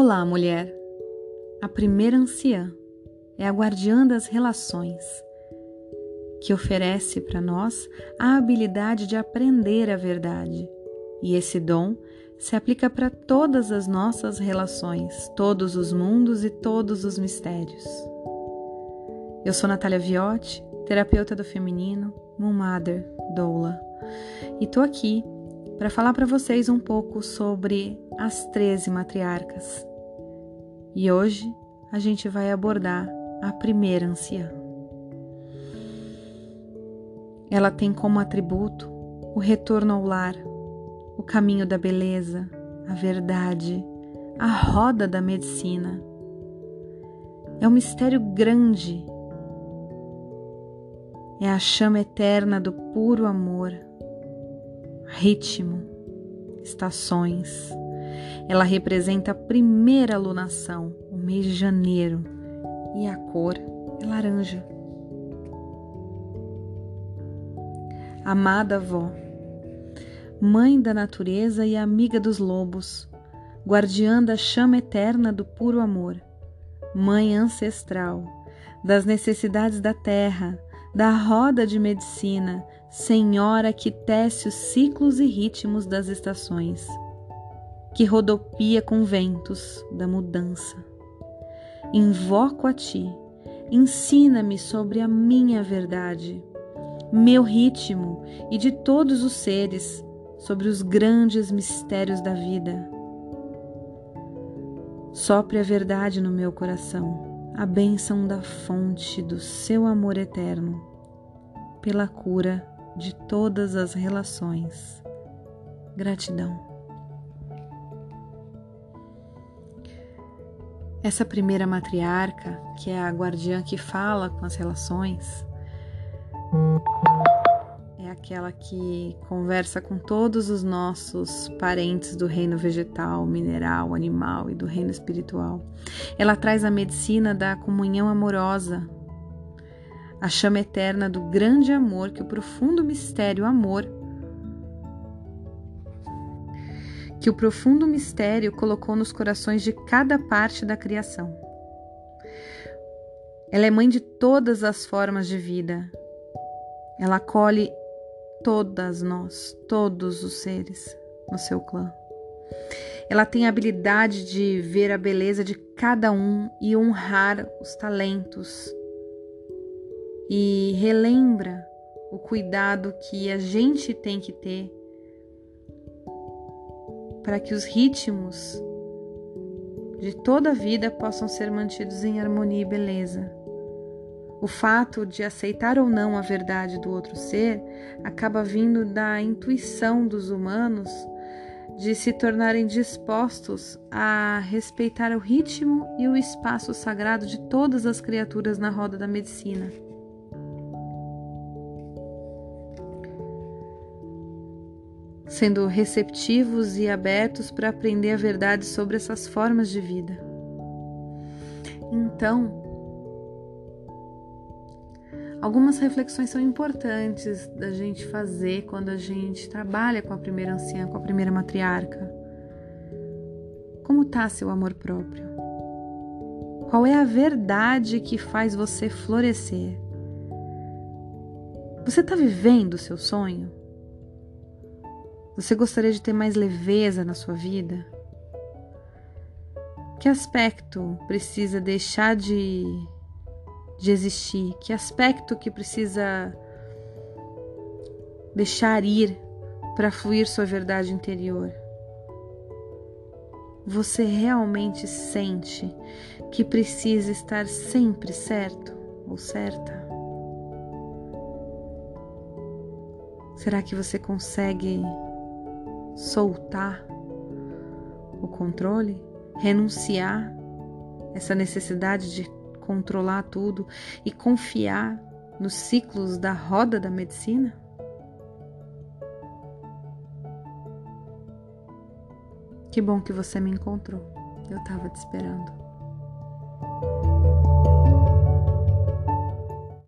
Olá, mulher. A primeira anciã é a guardiã das relações, que oferece para nós a habilidade de aprender a verdade. E esse dom se aplica para todas as nossas relações, todos os mundos e todos os mistérios. Eu sou Natália Viotti, terapeuta do feminino, Moon Mother, Doula, e tô aqui para falar para vocês um pouco sobre as 13 matriarcas. E hoje a gente vai abordar a primeira anciã. Ela tem como atributo o retorno ao lar, o caminho da beleza, a verdade, a roda da medicina. É um mistério grande. É a chama eterna do puro amor, ritmo, estações. Ela representa a primeira alunação, o mês de janeiro, e a cor é laranja. Amada avó, mãe da natureza e amiga dos lobos, guardiã da chama eterna do puro amor, mãe ancestral, das necessidades da terra, da roda de medicina, senhora que tece os ciclos e ritmos das estações, que rodopia com ventos da mudança. Invoco a ti, ensina-me sobre a minha verdade, meu ritmo e de todos os seres, sobre os grandes mistérios da vida. Sopre a verdade no meu coração, a bênção da fonte do seu amor eterno, pela cura de todas as relações. Gratidão. Essa primeira matriarca, que é a guardiã que fala com as relações, é aquela que conversa com todos os nossos parentes do reino vegetal, mineral, animal e do reino espiritual. Ela traz a medicina da comunhão amorosa, a chama eterna do grande amor que o profundo mistério amor que o profundo mistério colocou nos corações de cada parte da criação. Ela é mãe de todas as formas de vida. Ela acolhe todas nós, todos os seres no seu clã. Ela tem a habilidade de ver a beleza de cada um e honrar os talentos. E relembra o cuidado que a gente tem que ter para que os ritmos de toda a vida possam ser mantidos em harmonia e beleza. O fato de aceitar ou não a verdade do outro ser acaba vindo da intuição dos humanos de se tornarem dispostos a respeitar o ritmo e o espaço sagrado de todas as criaturas na roda da medicina. Sendo receptivos e abertos para aprender a verdade sobre essas formas de vida. Então, algumas reflexões são importantes da gente fazer quando a gente trabalha com a primeira anciã, com a primeira matriarca. Como está seu amor próprio? Qual é a verdade que faz você florescer? Você está vivendo o seu sonho? Você gostaria de ter mais leveza na sua vida? Que aspecto precisa deixar de, de existir? Que aspecto que precisa deixar ir para fluir sua verdade interior? Você realmente sente que precisa estar sempre certo ou certa? Será que você consegue soltar o controle, renunciar essa necessidade de controlar tudo e confiar nos ciclos da roda da medicina? Que bom que você me encontrou. Eu estava te esperando.